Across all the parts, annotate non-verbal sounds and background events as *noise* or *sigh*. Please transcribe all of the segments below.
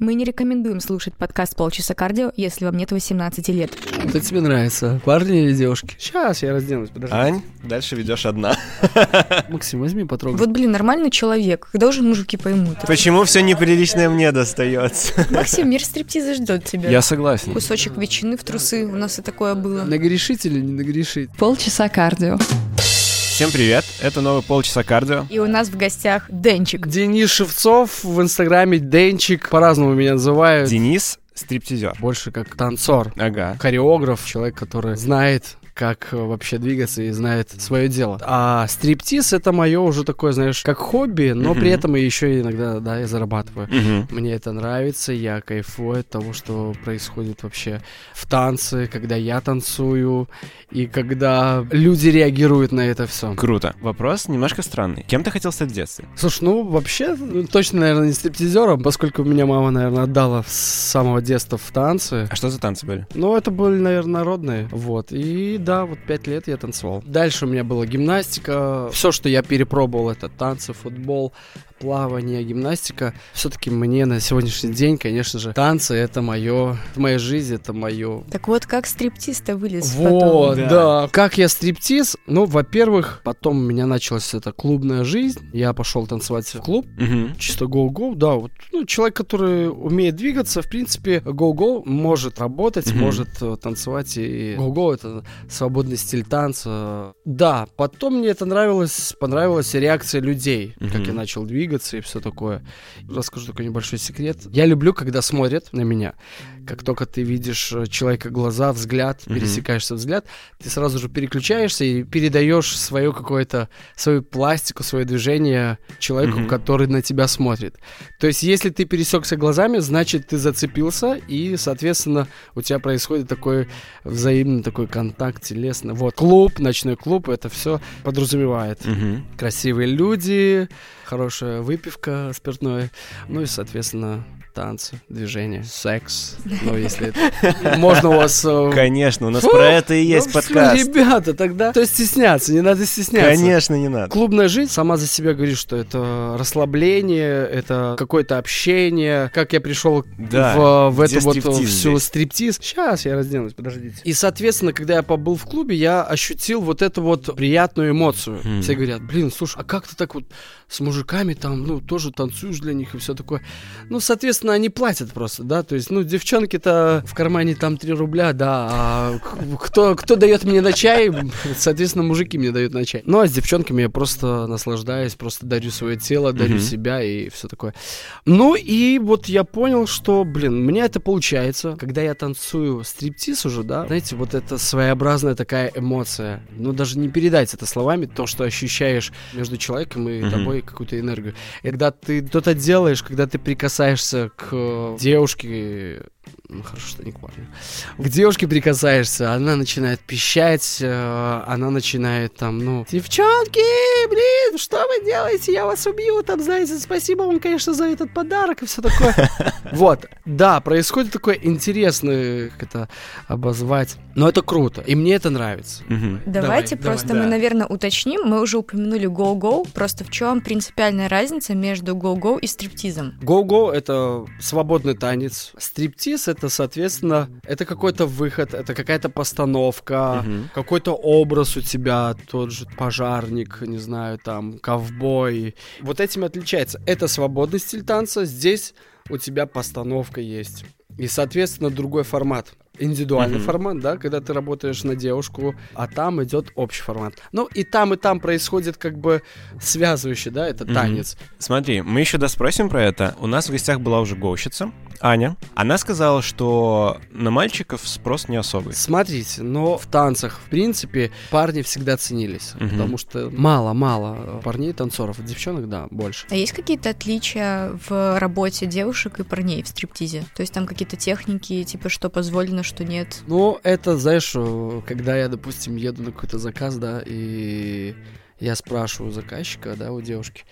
Мы не рекомендуем слушать подкаст «Полчаса кардио», если вам нет 18 лет. Что тебе нравится, парни или девушки? Сейчас я разденусь, подожди. Ань, дальше ведешь одна. *laughs* Максим, возьми потрогай. Вот, блин, нормальный человек. Когда уже мужики поймут? Почему все неприличное мне достается? *laughs* Максим, мир стриптиза ждет тебя. Я согласен. Кусочек ветчины в трусы. У нас и такое было. Нагрешить или не нагрешить? Полчаса кардио. Всем привет, это новый полчаса кардио. И у нас в гостях Денчик. Денис Шевцов в инстаграме Денчик, по-разному меня называют. Денис стриптизер. Больше как танцор, Ага. хореограф, человек, который знает как э, вообще двигаться и знает свое дело. А стриптиз это мое уже такое, знаешь, как хобби, но Мгм. при этом и еще иногда, да, я зарабатываю. Мгм. Мне это нравится, я кайфую от того, что происходит вообще в танце, когда я танцую, и когда люди реагируют на это все. Круто. Вопрос немножко странный. Кем ты хотел стать в детстве? Слушай, ну вообще, ну, точно, наверное, не стриптизером, поскольку меня мама, наверное, отдала с самого детства в танцы. А что за танцы были? Ну, это были, наверное, народные. Вот. И да, вот пять лет я танцевал. Дальше у меня была гимнастика. Все, что я перепробовал, это танцы, футбол, плавание, гимнастика. Все-таки мне на сегодняшний день, конечно же, танцы это мое, это моя жизнь, это мое. Так вот, как стриптиз-то вылез Вот, потом? да. Как я стриптиз? Ну, во-первых, потом у меня началась эта клубная жизнь. Я пошел танцевать в клуб. Мгм. Чисто go-go, да, вот, ну, человек, который умеет двигаться, в принципе, go-go может работать, Мгм. может э, танцевать, и go-go — это свободный стиль танца. Да, потом мне это нравилось, понравилась реакция людей, как Мгм. я начал двигаться и все такое. Расскажу такой небольшой секрет. Я люблю, когда смотрят на меня. Как только ты видишь э, человека глаза, взгляд, Мгм. пересекаешься взгляд, ты сразу же переключаешься и передаешь свое какое-то, свою пластику, свое движение человеку, Мгм. который на тебя смотрит. То есть, если ты пересекся глазами, значит, ты зацепился, и, соответственно, у тебя происходит такой взаимный такой контакт телесный. Вот, клуб, ночной клуб, это все подразумевает. Мгм. Красивые люди, хорошая выпивка, спиртное, ну и, соответственно, танцы, движения, секс. Ну, если это- можно у вас... э, Конечно, у нас про это и есть ну, подкаст. Ребята, тогда... То есть стесняться, не надо стесняться. Конечно, не надо. Клубная жизнь сама за себя говорит, что это расслабление, это какое-то общение. Как я пришел в, эту вот стриптиз всю стриптиз. Сейчас я разденусь, подождите. И, соответственно, когда я побыл в клубе, я ощутил вот эту вот приятную эмоцию. Все говорят, блин, слушай, а как ты так вот с мужиками там, ну, тоже танцуешь для них и все такое. Ну, соответственно, они платят просто, да, то есть, ну, девчонки-то в кармане там 3 рубля, да, а кто, кто дает мне на чай, соответственно, мужики мне дают на чай. Ну, а с девчонками я просто наслаждаюсь, просто дарю свое тело, дарю Мгм. себя и все такое. Ну, и вот я понял, что, блин, у меня это получается, когда я танцую стриптиз уже, да, знаете, вот это своеобразная такая эмоция, ну, даже не передать это словами, то, что ощущаешь между человеком и Мгм. тобой какую-то энергию. И когда ты что-то делаешь, когда ты прикасаешься к э, девушке, ну, хорошо, что не к парню, к девушке прикасаешься, она начинает пищать, э, она начинает там, ну, девчонки, блин, что вы делаете, я вас убью, там, знаете, спасибо вам, конечно, за этот подарок и все такое. *laughs* Вот, да, происходит такое интересное, как это обозвать, но это круто, и мне это нравится. Давайте Давай, просто мы, наверное, уточним. Мы уже упомянули go-go. Просто в чем принципиальная разница между go-go и стриптизом? Го-го — это свободный танец. Стриптиз — это, соответственно, это какой-то выход, это какая-то постановка, Мгм. какой-то образ у тебя, тот же пожарник, не знаю, там, ковбой. Вот этим отличается. Это свободный стиль танца, здесь у тебя постановка есть. И, соответственно, другой формат. Индивидуальный Мгм. формат, да, когда ты работаешь на девушку, а там идет общий формат. Ну, и там, и там происходит как бы связывающий, да, это Мгм. танец. Смотри, мы еще доспросим про это. У нас в гостях была уже гоущица, Аня. Она сказала, что на мальчиков спрос не особый. Смотрите, но в танцах, в принципе, парни всегда ценились. Мгм. Потому что мало-мало парней танцоров. Девчонок, да, больше. А есть какие-то отличия в работе девушек и парней в стриптизе? То есть там какие-то техники, типа, что позволено, что нет? Ну, это, знаешь, э, когда я, допустим, еду на какой-то заказ, да, и я спрашиваю у заказчика, да, у девушки,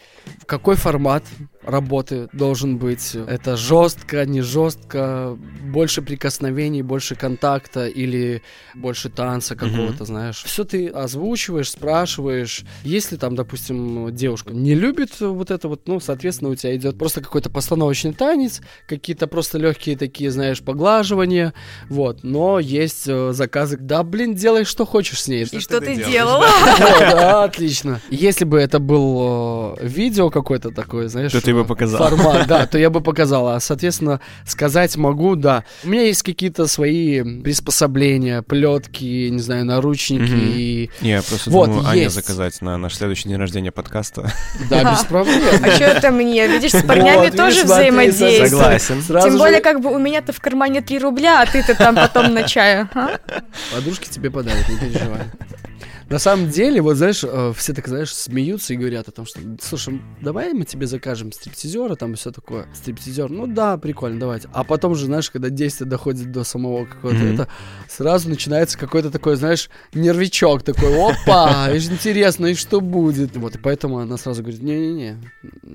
в какой формат работы должен быть? Это жестко, не жестко, больше прикосновений, больше контакта или больше танца какого-то, знаешь. Все ты озвучиваешь, спрашиваешь. Если там, допустим, девушка не любит вот это вот, ну, соответственно, у тебя идет просто какой-то постановочный танец, какие-то просто легкие такие, знаешь, поглаживания, вот. Но есть э, заказы, да, блин, делай, что хочешь с ней. И что ты делала? *laughs* Да, *laughs* отлично. Если бы это был э, видео какое-то такое, знаешь, То ты бы показал. формат, да, то я бы *laughs* показал. А, соответственно, сказать могу, да. У меня есть какие-то свои приспособления, плетки, не знаю, наручники Мгм. и... Не, я просто Вот, думаю, Аня есть. заказать на наш следующий день рождения подкаста. Да, без проблем. А что это мне? Видишь, с парнями тоже взаимодействуют. Согласен. Тем более, как бы у меня-то в кармане 3 рубля, а ты-то там потом на чаю. Подружки тебе подарят, не переживай. На самом деле, вот знаешь, э, все так, знаешь, смеются и говорят о том, что, слушай, давай мы тебе закажем стриптизера, там все такое. Стриптизер, ну да, прикольно, давайте. А потом же, знаешь, когда действие доходит до самого какого-то, это сразу начинается какой-то такой, знаешь, нервичок такой, опа, интересно, и что будет? Вот, и поэтому она сразу говорит, не-не-не,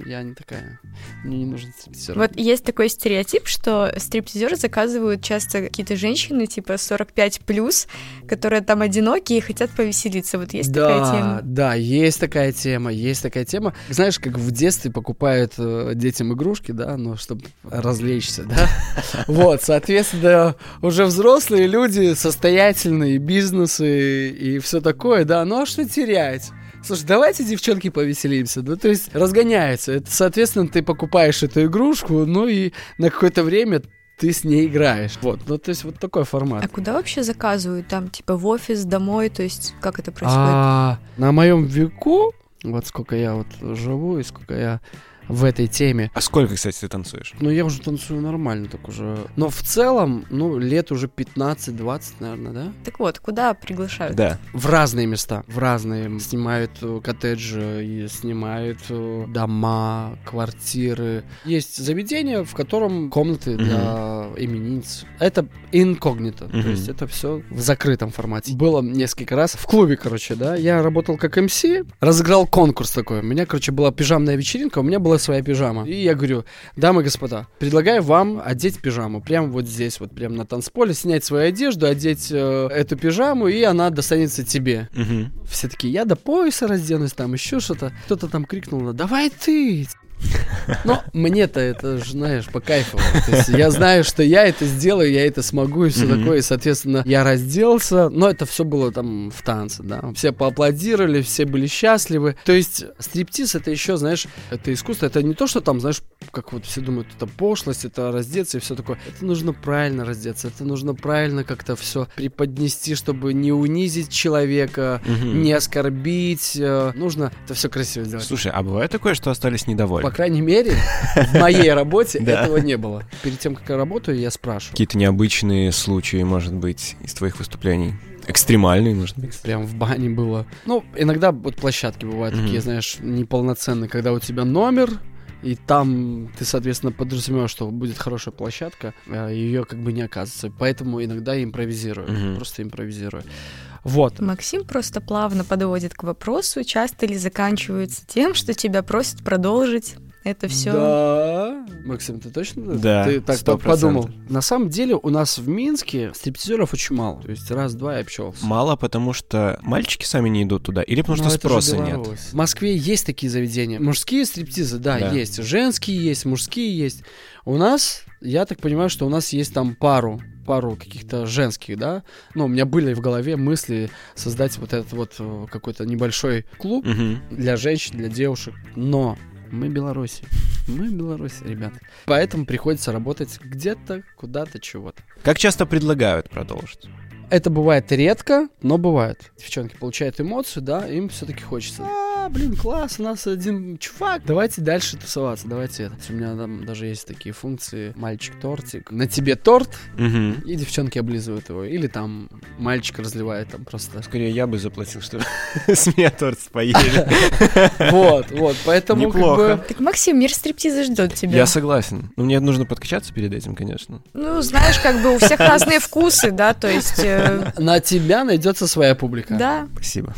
я не такая, мне не нужен стриптизер. Вот есть такой стереотип, что стриптизеры заказывают часто какие-то женщины, типа 45 плюс, которые там одинокие и хотят повеселиться. Вот есть да, такая тема. Да, есть такая тема, есть такая тема. Знаешь, как в детстве покупают э, детям игрушки, да, ну, чтобы развлечься, да. *laughs* Вот, соответственно, уже взрослые люди, состоятельные бизнесы и все такое, да, ну а что терять? Слушай, давайте, девчонки, повеселимся. Ну, то есть разгоняется. Это, соответственно, ты покупаешь эту игрушку, ну и на какое-то время ты с ней играешь. Вот, ну то есть вот такой формат. А куда вообще заказывают? Там, типа, в офис, домой? То есть, как это происходит? А, на моем веку, вот сколько я вот живу и сколько я в этой теме, А сколько, кстати, ты танцуешь? ну я уже танцую нормально так уже. Но в целом, ну лет уже 15-20, наверное, да? Так вот, куда приглашают? Да. В разные места, в разные. Снимают э, коттеджи, и снимают э, дома, квартиры. Есть заведение, в котором комнаты для именинниц. Это инкогнито, то Мгм. есть это все в закрытом формате. Было несколько раз в клубе, короче, да. Я работал как МС, разыграл конкурс такой. У меня, короче, была пижамная вечеринка, у меня была своя пижама. И я говорю, дамы и господа, предлагаю вам одеть пижаму. Прямо вот здесь, вот прямо на танцполе, снять свою одежду, одеть э, эту пижаму, и она достанется тебе. Мгм. Все такие, я до пояса разденусь, там еще что-то. Кто-то там крикнул, давай ты. Но мне-то это, знаешь, по кайфу. То есть я знаю, что я это сделаю, я это смогу и все такое. И, соответственно, я разделся. Но это все было там в танце, да. Все поаплодировали, все были счастливы. То есть стриптиз это еще, знаешь, это искусство. Это не то, что там, знаешь, как вот все думают, это пошлость, это раздеться и все такое. Это нужно правильно раздеться, это нужно правильно как-то все преподнести, чтобы не унизить человека, не оскорбить. э, Нужно это все красиво сделать. Слушай, а бывает такое, что остались недовольны? Крайней мере, в моей *laughs* работе этого не было. Перед тем, как я работаю, я спрашиваю. Какие-то необычные случаи, может быть, из твоих выступлений? Экстремальные, может быть? Прям в бане было. Ну, иногда вот площадки бывают такие, знаешь, неполноценные, когда у тебя номер, и там ты, соответственно, подразумеваешь, что будет хорошая площадка, а ее как бы не оказывается. Поэтому иногда я импровизирую. Мгм. Просто импровизирую. Вот. Максим просто плавно подводит к вопросу, часто ли заканчивается тем, что тебя просят продолжить это все. Да. Максим, ты точно Да, ты так сто по- подумал? процентов. На самом деле у нас в Минске стриптизеров очень мало. То есть раз-два и общался. Мало, потому что мальчики сами не идут туда, или потому Ну, что спроса нет? В Москве есть такие заведения. Мужские стриптизы, да, Да. есть. Женские есть, мужские есть. У нас, я так понимаю, что у нас есть там пару пару каких-то женских, да. Ну, у меня были в голове мысли создать вот этот вот э, какой-то небольшой клуб Мгм. для женщин, для девушек. Но мы Беларуси. Мы Беларуси, ребят. Поэтому приходится работать где-то, куда-то, чего-то. Как часто предлагают продолжить? Это бывает редко, но бывает. Девчонки получают эмоцию, да, им все-таки хочется. Блин, класс, у нас один чувак. Давайте дальше тусоваться, давайте это. У меня там даже есть такие функции. Мальчик-тортик. На тебе торт, Мгм. и девчонки облизывают его. Или там мальчик разливает там просто. Скорее, я бы заплатил, что *laughs* с меня торт поели. *laughs* Вот, вот, поэтому как Неплохо. бы... Так, Максим, мир стриптиза ждет тебя. Я согласен. Но мне нужно подкачаться перед этим, конечно. Ну, знаешь, как бы у всех разные вкусы, да, то есть... э, На тебя найдется своя публика. Да, Спасибо.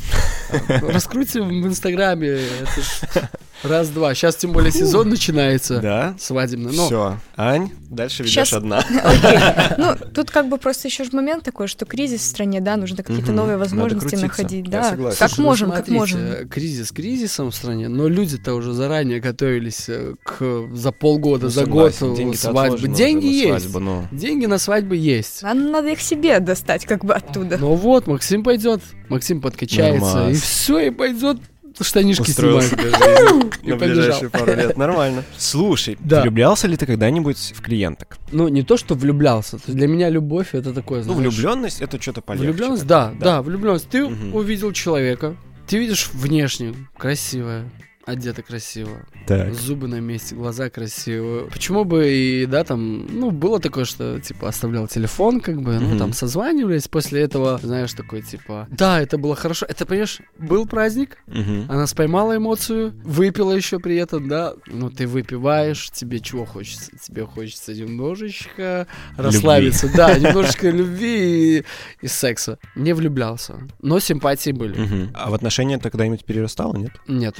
Раскрутим в Инстаграме. Это ж раз-два. Сейчас тем более сезон начинается. Да? Свадебный. Но Все. Ань, дальше ведешь Щас- одна. *laughs* Ну, тут как бы просто еще же момент такой, что кризис в стране, да, нужно какие-то новые возможности находить, да. согласен. Как Слушай, ну можем, как можем. Кризис кризисом в стране, но люди-то уже заранее готовились э, к за полгода, Ну, за год свадьбы. Деньги есть. свадьбу, но- Деньги на свадьбы есть. А надо их себе достать как бы оттуда. Ну вот, Максим пойдет, Максим подкачается, Нормас. и все, и пойдет штанишки Устроил жизнь *laughs* И на ближайшие пару лет. *laughs* Нормально. Слушай, Да. влюблялся ли ты когда-нибудь в клиенток? Ну, не то, что влюблялся. Для меня любовь это такое, Ну, влюбленность это что-то полегче. Влюбленность, да, да, влюбленность. Ты увидел человека, ты видишь внешне красивое, одета красиво, Так. зубы на месте, глаза красивые. Почему бы и, да, там, ну, было такое, что, типа, оставлял телефон, как бы, ну, Мгм. там, созванивались, после этого, знаешь, такой, типа, да, это было хорошо. Это, понимаешь, был праздник, Мгм. она споймала эмоцию, выпила еще при этом, да, ну, ты выпиваешь, тебе чего хочется? Тебе хочется немножечко расслабиться, да, *laughs* немножечко любви и, и секса. Не влюблялся, но симпатии были. А в отношения ты когда-нибудь перерастала, нет? Нет,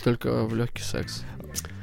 есть только в легкий секс.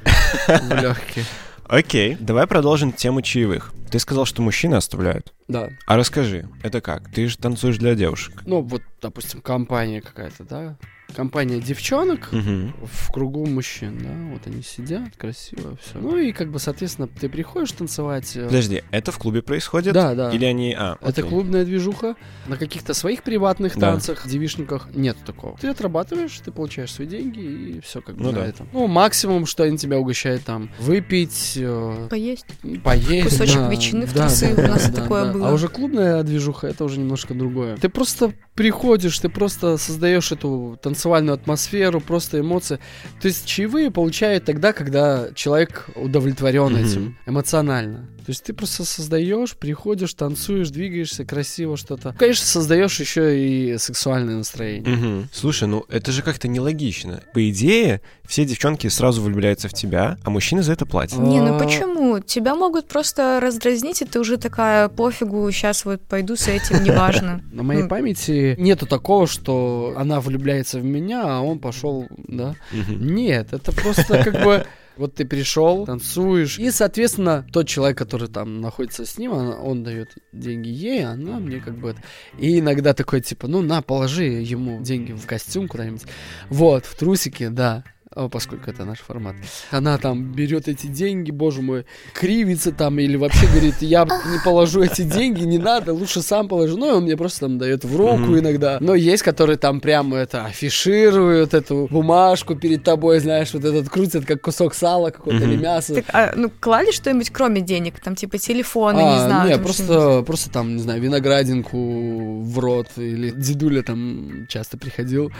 *laughs* В легкий. Окей, давай продолжим тему чаевых. Ты сказал, что мужчины оставляют. Да. А расскажи, это как? Ты же танцуешь для девушек. Ну, вот, допустим, компания какая-то, да? Компания девчонок Мгм. в кругу мужчин, да? Вот они сидят, красиво, все. Ну и, как бы, соответственно, ты приходишь танцевать. э, Подожди, это в клубе происходит? Да, да. Или они... А, Это клубная движуха. На каких-то своих приватных Да. танцах, девишниках нет такого. Ты отрабатываешь, ты получаешь свои деньги и все как бы Ну на да. этом. Ну, максимум, что они тебя угощают там, выпить, э, Поесть. поесть. Кусочек да, ветчины в да, трусы, да, у нас да, такое да. было. А уже клубная движуха, это уже немножко другое. Ты просто приходишь, ты просто создаешь эту танцевальную атмосферу, просто эмоции. То есть чаевые получают тогда, когда человек удовлетворен Мгм. этим эмоционально. То есть ты просто создаешь, приходишь, танцуешь, двигаешься красиво что-то. Конечно, создаешь еще и сексуальное настроение. Мгм. Слушай, ну это же как-то нелогично. По идее, все девчонки сразу влюбляются в тебя, а мужчины за это платят. Не, ну А. почему? Тебя могут просто раздразнить, и ты уже такая, пофигу, сейчас вот пойду с этим, неважно. *laughs* На моей Ну. памяти нету такого, что она влюбляется в меня, а он пошел, да. Нет, это просто как бы вот ты пришел, танцуешь, и, соответственно, тот человек, который там находится с ним, она- он дает деньги ей, а она мне как бы... это- И иногда такой, типа, ну, на, положи ему деньги в костюм куда-нибудь. Вот, в трусики, да. О, поскольку это наш формат. Она там берет эти деньги, боже мой, кривится там или вообще говорит, я не положу эти деньги, не надо, лучше сам положу. Ну, и он мне просто там дает в руку Мгм. иногда. Но есть, которые там прямо это афишируют, эту бумажку перед тобой, знаешь, вот этот крутят, как кусок сала какого-то Мгм. или мяса. Так, а, ну, клали что-нибудь кроме денег? Там, типа, телефоны, не А, знаю. не, там что-нибудь? просто, просто там, не знаю, виноградинку в рот, или дедуля там часто приходил,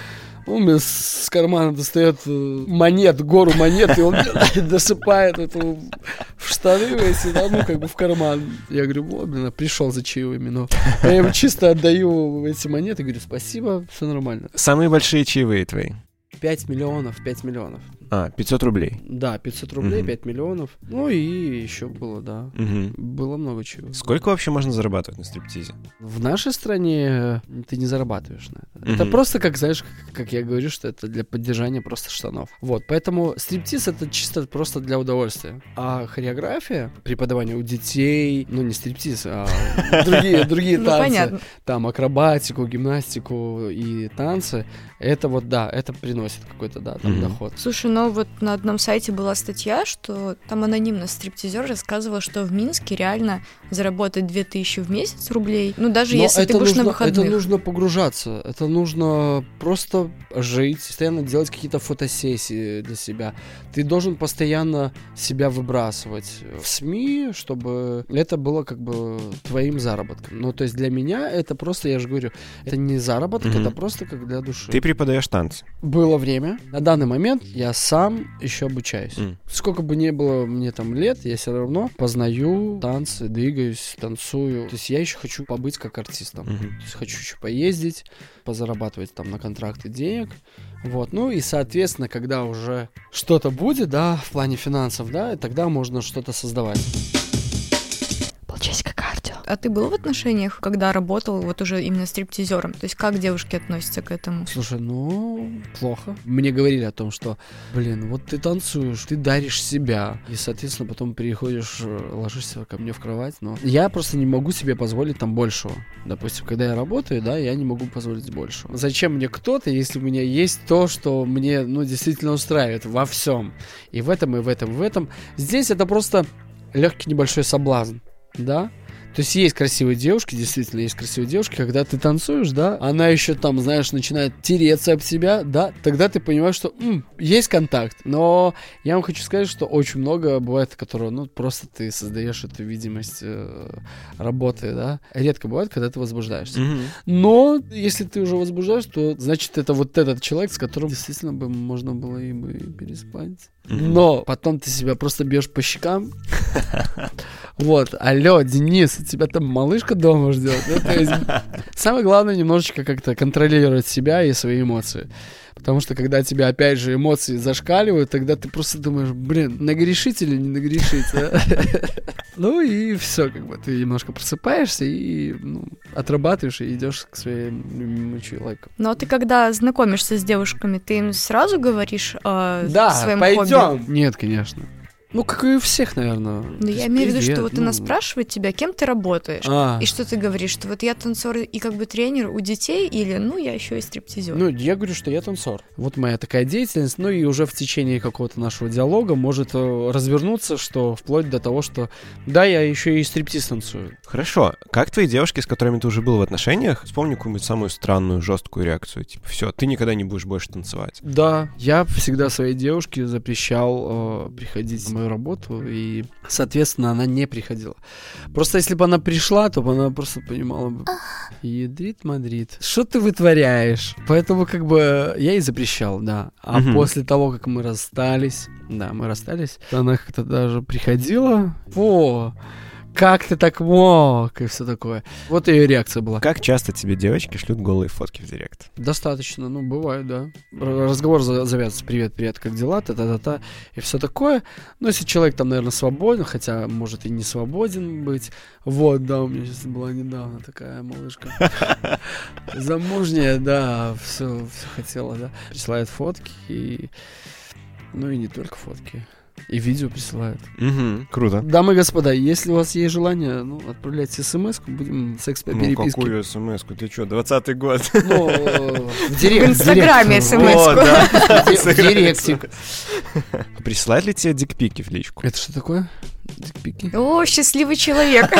он мне с кармана достает э, монет, гору монет, и он *laughs* досыпает эту в штаны эти, да, ну, как бы в карман. Я говорю, вот, блин, пришел за чаевыми, но я ему чисто отдаю эти монеты, говорю, спасибо, все нормально. Самые большие чаевые твои? 5 миллионов, 5 миллионов. А, 500 рублей. Да, 500 рублей, Мгм. 5 миллионов. Ну и еще было, да. Мгм. Было много чего. Сколько вообще можно зарабатывать на стриптизе? В нашей стране ты не зарабатываешь на это. Это Мгм. просто, как знаешь, как, как я говорю, что это для поддержания просто штанов. Вот, поэтому стриптиз это чисто просто для удовольствия. А хореография, преподавание у детей, ну не стриптиз, а *laughs* другие, другие Ну, танцы, понятно. там акробатику, гимнастику и танцы, это вот, да, это приносит какой-то, да, там доход. Слушай, ну вот на одном сайте была статья, что там анонимно стриптизер рассказывал, что в Минске реально заработать 2000 в месяц рублей. Ну, даже Но если ты будешь нужно, на выходных. Это нужно погружаться, это нужно просто жить, постоянно делать какие-то фотосессии для себя. Ты должен постоянно себя выбрасывать в СМИ, чтобы это было как бы твоим заработком. Ну, то есть для меня это просто, я же говорю, это не заработок, Мгм. это просто как для души. Ты преподаешь танцы. Было время. На данный момент я сам еще обучаюсь. М. Сколько бы ни было мне там лет, я все равно познаю танцы, двигаюсь, танцую. То есть я еще хочу побыть как артистом. Мгм. То есть хочу еще поездить, позарабатывать там на контракты денег. Вот. Ну и, соответственно, когда уже что-то будет, да, в плане финансов, да, тогда можно что-то создавать. А ты был в отношениях, когда работал вот уже именно стриптизером? То есть как девушки относятся к этому? Слушай, ну, плохо. Мне говорили о том, что, блин, вот ты танцуешь, ты даришь себя, и, соответственно, потом приходишь, э, ложишься ко мне в кровать, но я просто не могу себе позволить там большего. Допустим, когда я работаю, да, я не могу позволить большего. Зачем мне кто-то, если у меня есть то, что мне, ну, действительно устраивает во всем. И в этом, и в этом, и в этом. Здесь это просто легкий небольшой соблазн, да? То есть есть красивые девушки, действительно есть красивые девушки, когда ты танцуешь, да, она еще там, знаешь, начинает тереться об тебя, да, тогда ты понимаешь, что м, есть контакт. Но я вам хочу сказать, что очень много бывает, которого, ну, просто ты создаешь эту видимость э, работы, да. Редко бывает, когда ты возбуждаешься. Мгм. Но если ты уже возбуждаешь, то значит это вот этот человек, с которым действительно бы можно было и бы переспать. Но потом ты себя просто бьешь по щекам. *laughs* Вот, алло, Денис, у тебя там малышка дома ждет. Ну, есть, *laughs* самое главное немножечко как-то контролировать себя и свои эмоции. Потому что когда тебя опять же эмоции зашкаливают, тогда ты просто думаешь, блин, нагрешить или не нагрешить, а?» *laughs* Ну и все, как бы ты немножко просыпаешься и ну, отрабатываешь и идешь к своему любимому человеку. Но ты когда знакомишься с девушками, ты им сразу говоришь о Да, своем пойдем. хобби? Нет, конечно. Ну, как и у всех, наверное. Ну, я имею в виду, что вот она спрашивает тебя, кем ты работаешь. А, И что ты говоришь, что вот я танцор и как бы тренер у детей, или ну я еще и стриптизер. ну, я говорю, что я танцор. Вот моя такая деятельность, ну и уже в течение какого-то нашего диалога может э, развернуться, что вплоть до того, что да, я еще и стриптиз танцую. Хорошо. Как твои девушки, с которыми ты уже был в отношениях, вспомни какую-нибудь самую странную, жесткую реакцию. Типа, все, ты никогда не будешь больше танцевать. Да, я всегда своей девушке запрещал э, приходить мою работу, и, соответственно, она не приходила. Просто если бы она пришла, то бы она просто понимала бы, ядрит Мадрид, что ты вытворяешь? Поэтому как бы я и запрещал, да. А Мгм. после того, как мы расстались, да, мы расстались, она как-то даже приходила, о, как ты так мог, и все такое. Вот ее реакция была. Как часто тебе девочки шлют голые фотки в директ? Достаточно, ну, бывает, да. Разговор за- завязывается, привет, привет, как дела, та-та-та-та, и все такое. Но если человек там, наверное, свободен, хотя может и не свободен быть. Вот, да, у меня сейчас была недавно такая малышка. *laughs* Замужняя, да, все, все хотела, да. Присылает фотки и... Ну и не только фотки. И видео присылают. Угу, круто. Дамы и господа, если у вас есть желание, ну, отправляйте смс будем секс по Ну, переписке. какую смс-ку? Ты что, 20-й год? Ну, э, *laughs* в директ. В Инстаграме да. *laughs* В ди- в директик. *laughs* Присылают ли тебе дикпики в личку? Это что такое? Дикпики? О, счастливый человек. *laughs*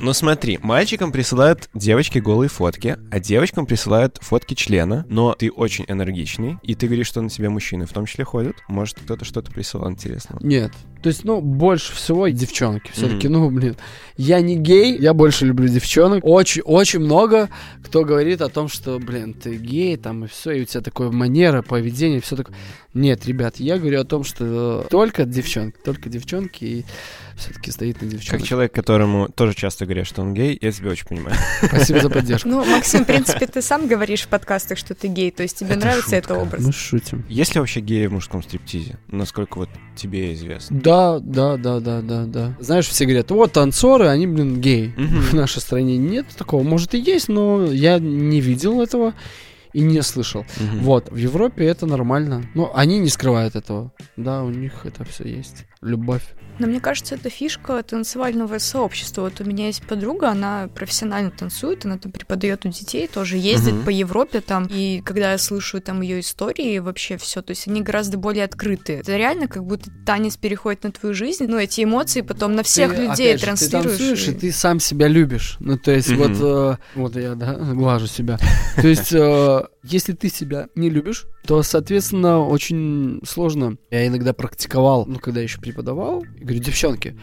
Ну смотри, мальчикам присылают девочки голые фотки, а девочкам присылают фотки члена, но ты очень энергичный, и ты говоришь, что на тебя мужчины в том числе ходят. Может, кто-то что-то присылал интересного. Нет. То есть, ну, больше всего девчонки. Все-таки, ну, блин, я не гей, я больше люблю девчонок. Очень, очень много кто говорит о том, что, блин, ты гей, там, и все, и у тебя такое манера, поведение, все такое. Нет, ребят, я говорю о том, что только девчонки, только девчонки, и все-таки стоит на Как девчонок. человек, которому тоже часто говорят, что он гей, я тебя очень понимаю. *laughs* Спасибо за поддержку. Ну, Максим, в принципе, ты сам говоришь в подкастах, что ты гей, то есть тебе нравится это образ. Мы шутим. Есть ли вообще геи в мужском стриптизе? Насколько вот тебе известно? Да, да, да, да, да, да. Знаешь, все говорят, вот танцоры, они, блин, геи. Мгм. *laughs* В нашей стране нет такого. Может и есть, но я не видел этого и не слышал. Мгм. Вот, в Европе это нормально. Но они не скрывают этого. Да, у них это все есть. Любовь. Но мне кажется, это фишка танцевального сообщества. Вот у меня есть подруга, она профессионально танцует, она там преподает у детей, тоже ездит Мгм. по Европе там. И когда я слышу там ее истории, вообще все, то есть они гораздо более открытые. Это реально как будто танец переходит на твою жизнь, ну эти эмоции потом на всех Ты, людей опять же, транслируешь. Ты танцуешь, и... и- ты сам себя любишь. Ну, то есть, Мгм. вот, э, вот я, да, *laughs* глажу себя. *laughs* То есть, э, если ты себя не любишь, то, соответственно, очень сложно. Я иногда практиковал, ну, когда еще преподавал, говорю, девчонки,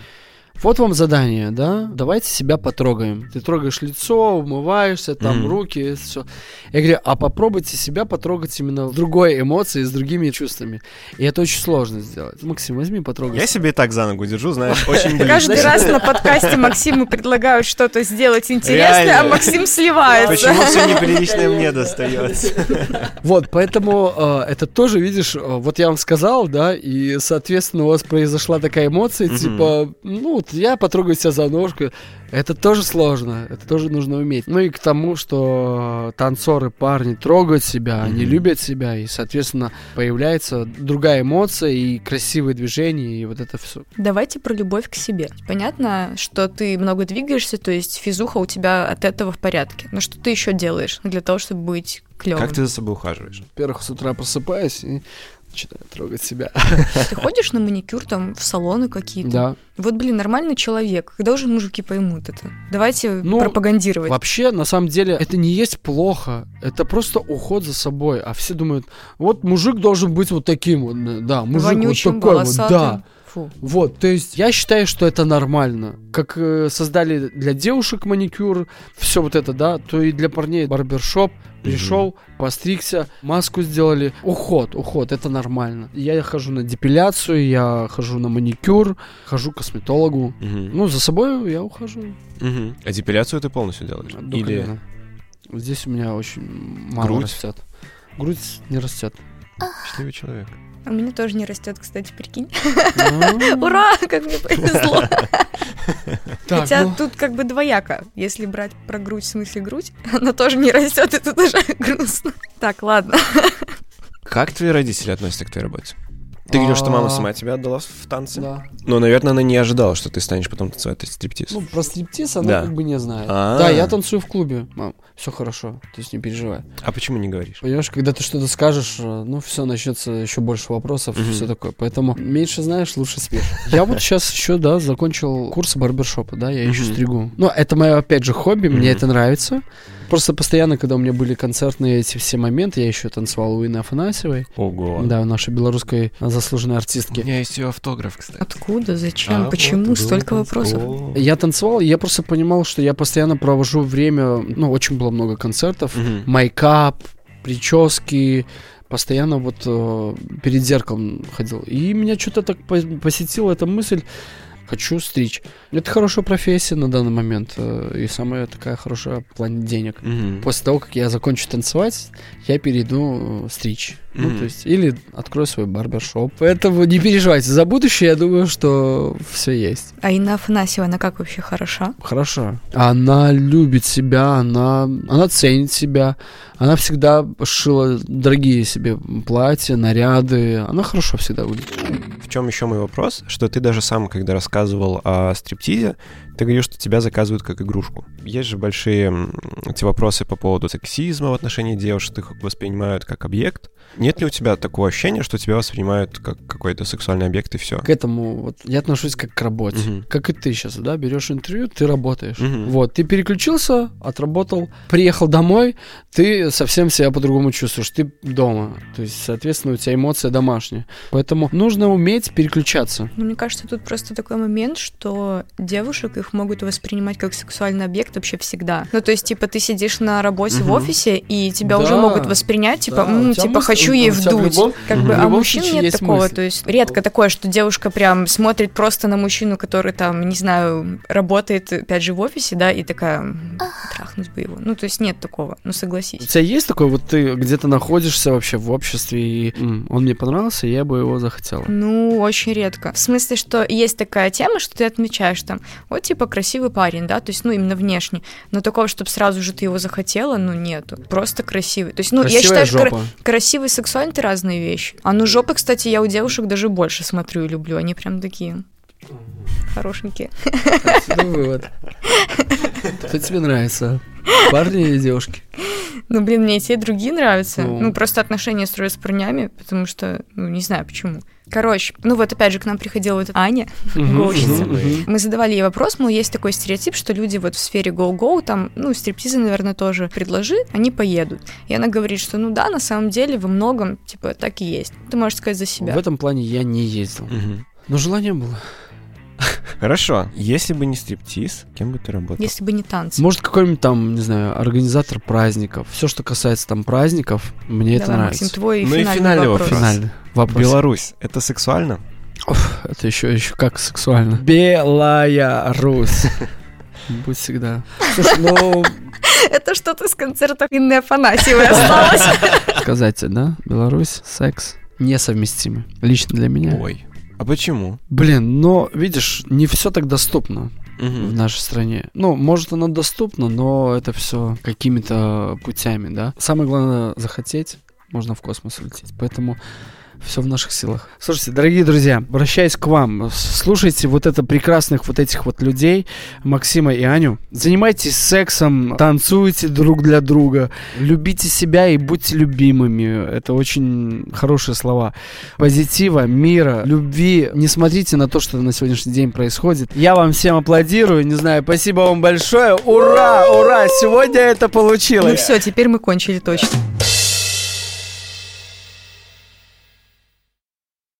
вот вам задание, да, давайте себя потрогаем. Ты трогаешь лицо, умываешься, там, Мгм. руки, все. Я говорю, а попробуйте себя потрогать именно в другой эмоции, с другими чувствами. И это очень сложно сделать. Максим, возьми, потрогай. Я себе и так за ногу держу, знаешь, очень Каждый близко. раз на подкасте Максиму предлагают что-то сделать интересное, а Максим сливается. Почему все неприличное мне достается? Вот, поэтому э, это тоже, видишь, э, вот я вам сказал, да, и, соответственно, у вас произошла такая эмоция, типа, ну, вот я потрогаю себя за ножку. Это тоже сложно, это тоже нужно уметь. Ну и к тому, что танцоры, парни трогают себя, они Мгм. любят себя, и, соответственно, появляется другая эмоция и красивые движения, и вот это все. Давайте про любовь к себе. Понятно, что ты много двигаешься, то есть физуха у тебя от этого в порядке. Но что ты еще делаешь для того, чтобы быть клевым? Как ты за собой ухаживаешь? Во-первых, с утра просыпаюсь и начинаю трогать себя. Ты ходишь на маникюр там в салоны какие-то? Да. Вот, блин, нормальный человек. Когда уже мужики поймут это? Давайте Ну, пропагандировать. Вообще, на самом деле, это не есть плохо. Это просто уход за собой. А все думают, вот мужик должен быть вот таким вот. Да, мужик Вонючим, вот такой вот. волосатым. Да. Фу. Вот, то есть я считаю, что это нормально. Как э, создали для девушек маникюр, все вот это, да, то и для парней барбершоп. Пришел, постригся, маску сделали. Уход, уход, это нормально. Я хожу на депиляцию, я хожу на маникюр, хожу к косметологу. Мгм. Ну, за собой я ухожу. Мгм. А депиляцию ты полностью делаешь? До Или. Здесь у меня очень мало Грудь? растет. Грудь не растет. счастливый человек? А у меня тоже не растет, кстати, прикинь. Ну, *laughs* Ура, как мне повезло. *laughs* Хотя ну, тут как бы двояко. Если брать про грудь, в смысле грудь, *laughs* она тоже не растет, это тоже грустно. Так, ладно. Как твои родители относятся к твоей работе? Ты говорил, что мама А, сама тебя отдала в танцы? да. Но, наверное, она не ожидала, что ты станешь потом танцевать стриптиз. Ну, про стриптиз она Да. как бы не знает. А. Да, я танцую в клубе. Мам, все хорошо, то есть не переживай. А почему не говоришь? Понимаешь, когда ты что-то скажешь, э, ну, все, начнется еще больше вопросов и все такое. Поэтому меньше знаешь, лучше спишь. Я вот сейчас еще, да, закончил курсы барбершопа, да, я еще стригу. Ну, это мое, опять же, хобби, мне это нравится. Просто постоянно, когда у меня были концертные эти все моменты, я еще танцевал у Инны Афанасьевой, Ого. да, у нашей белорусской заслуженной У артистки. меня есть ее автограф, кстати. Откуда? Зачем? А, Почему? вот, Столько вопросов. Я танцевал, и я просто понимал, что я постоянно провожу время, ну, очень было много концертов, Мгм. майкап, прически, постоянно вот э, перед зеркалом ходил. И меня что-то так по- посетила эта мысль, хочу стричь. Это хорошая профессия на данный момент, э, и самая такая хорошая в плане денег. Мгм. После того, как я закончу танцевать, я перейду э, стричь. Ну, Мгм. то есть, или открою свой барбершоп. Поэтому не переживайте, за будущее я думаю, что все есть. А Инна Афанасьева, она как вообще хороша? Хорошо. Она любит себя, она, она ценит себя. Она всегда шила дорогие себе платья, наряды. Она хорошо всегда выглядит. Чем еще мой вопрос? Что ты даже сам, когда рассказывал о стриптизе, ты говорил, что тебя заказывают как игрушку. Есть же большие эти вопросы по поводу сексизма в отношении девушек, их воспринимают как объект. Нет ли у тебя такого ощущения, что тебя воспринимают как какой-то сексуальный объект и все? К этому вот я отношусь как к работе. Мгм. Как и ты сейчас, да, берешь интервью, ты работаешь. Мгм. Вот, ты переключился, отработал, приехал домой, ты совсем себя по-другому чувствуешь, ты дома. То есть, соответственно, у тебя эмоция домашняя. Поэтому нужно уметь переключаться. Ну, мне кажется, тут просто такой момент, что девушек их могут воспринимать как сексуальный объект вообще всегда. Ну, то есть, типа, ты сидишь на работе в Мгм. офисе, и тебя Да, уже могут воспринять, типа, да, «М, у типа, мысль- хочу у ей в вдуть. любом- Как Мгм. бы, в а мужчин нет есть такого. мысль. То есть редко такое, что девушка прям смотрит просто на мужчину, который там, не знаю, работает, опять же, в офисе, да, и такая, «М, трахнуть бы его. Ну, то есть нет такого, ну, У согласись. тебя есть такое, вот ты где-то находишься вообще в обществе, и м, он мне понравился, и я бы его захотела. Ну, очень редко. В смысле, что есть такая тема, что ты отмечаешь там, вот типа красивый парень, да, то есть, ну, именно внешне. Но такого, чтобы сразу же ты его захотела, ну, нету. Просто красивый. То есть, ну, я Красивая считаю, что кра- жопа. красивый и сексуальный это разные вещи. А ну, жопы, кстати, я у девушек даже больше смотрю и люблю. Они прям такие хорошенькие. Отсюда вывод. Кто тебе нравится? Парни или девушки? Ну, блин, мне и те, и другие нравятся. Ну. Ну, просто отношения строю с парнями, потому что, ну, не знаю почему. Короче, ну вот опять же к нам приходила вот эта Аня, мгм. Мы задавали ей вопрос, мол, есть такой стереотип, что люди вот в сфере go-go, там, ну, стриптизы, наверное, тоже предложи, они поедут. И она говорит, что, ну да, на самом деле, во многом, типа, так и есть. Ты можешь сказать за себя. В этом плане я не ездил. Но желание было. Хорошо. Если бы не стриптиз, кем бы ты работал? Если бы не танцы. Может, какой-нибудь там, не знаю, организатор праздников. Все, что касается там праздников, мне это Давай, нравится. Максим, твой Ну и финальный, вопрос. Финальный вопрос. Беларусь. Это сексуально? Оф, это еще, еще как сексуально. Белая Русь. *laughs* Будь всегда. Слушай, ну, *laughs* Это что-то с концерта Инны Афанасьевой осталось. *laughs* сказать, да, Беларусь, секс несовместимы. Лично для меня. Ой. А почему? Блин, но, видишь, не все так доступно в Мгм. нашей стране. Ну, может, оно доступно, но это все какими-то путями, да. Самое главное захотеть, можно в космос улететь. Поэтому все в наших силах. Слушайте, дорогие друзья, обращаюсь к вам. Слушайте вот это прекрасных вот этих вот людей, Максима и Аню. Занимайтесь сексом, танцуйте друг для друга, любите себя и будьте любимыми. Это очень хорошие слова. Позитива, мира, любви. Не смотрите на то, что на сегодняшний день происходит. Я вам всем аплодирую. Не знаю, спасибо вам большое. Ура, ура! Сегодня это Ну получилось. все, теперь мы кончили точно.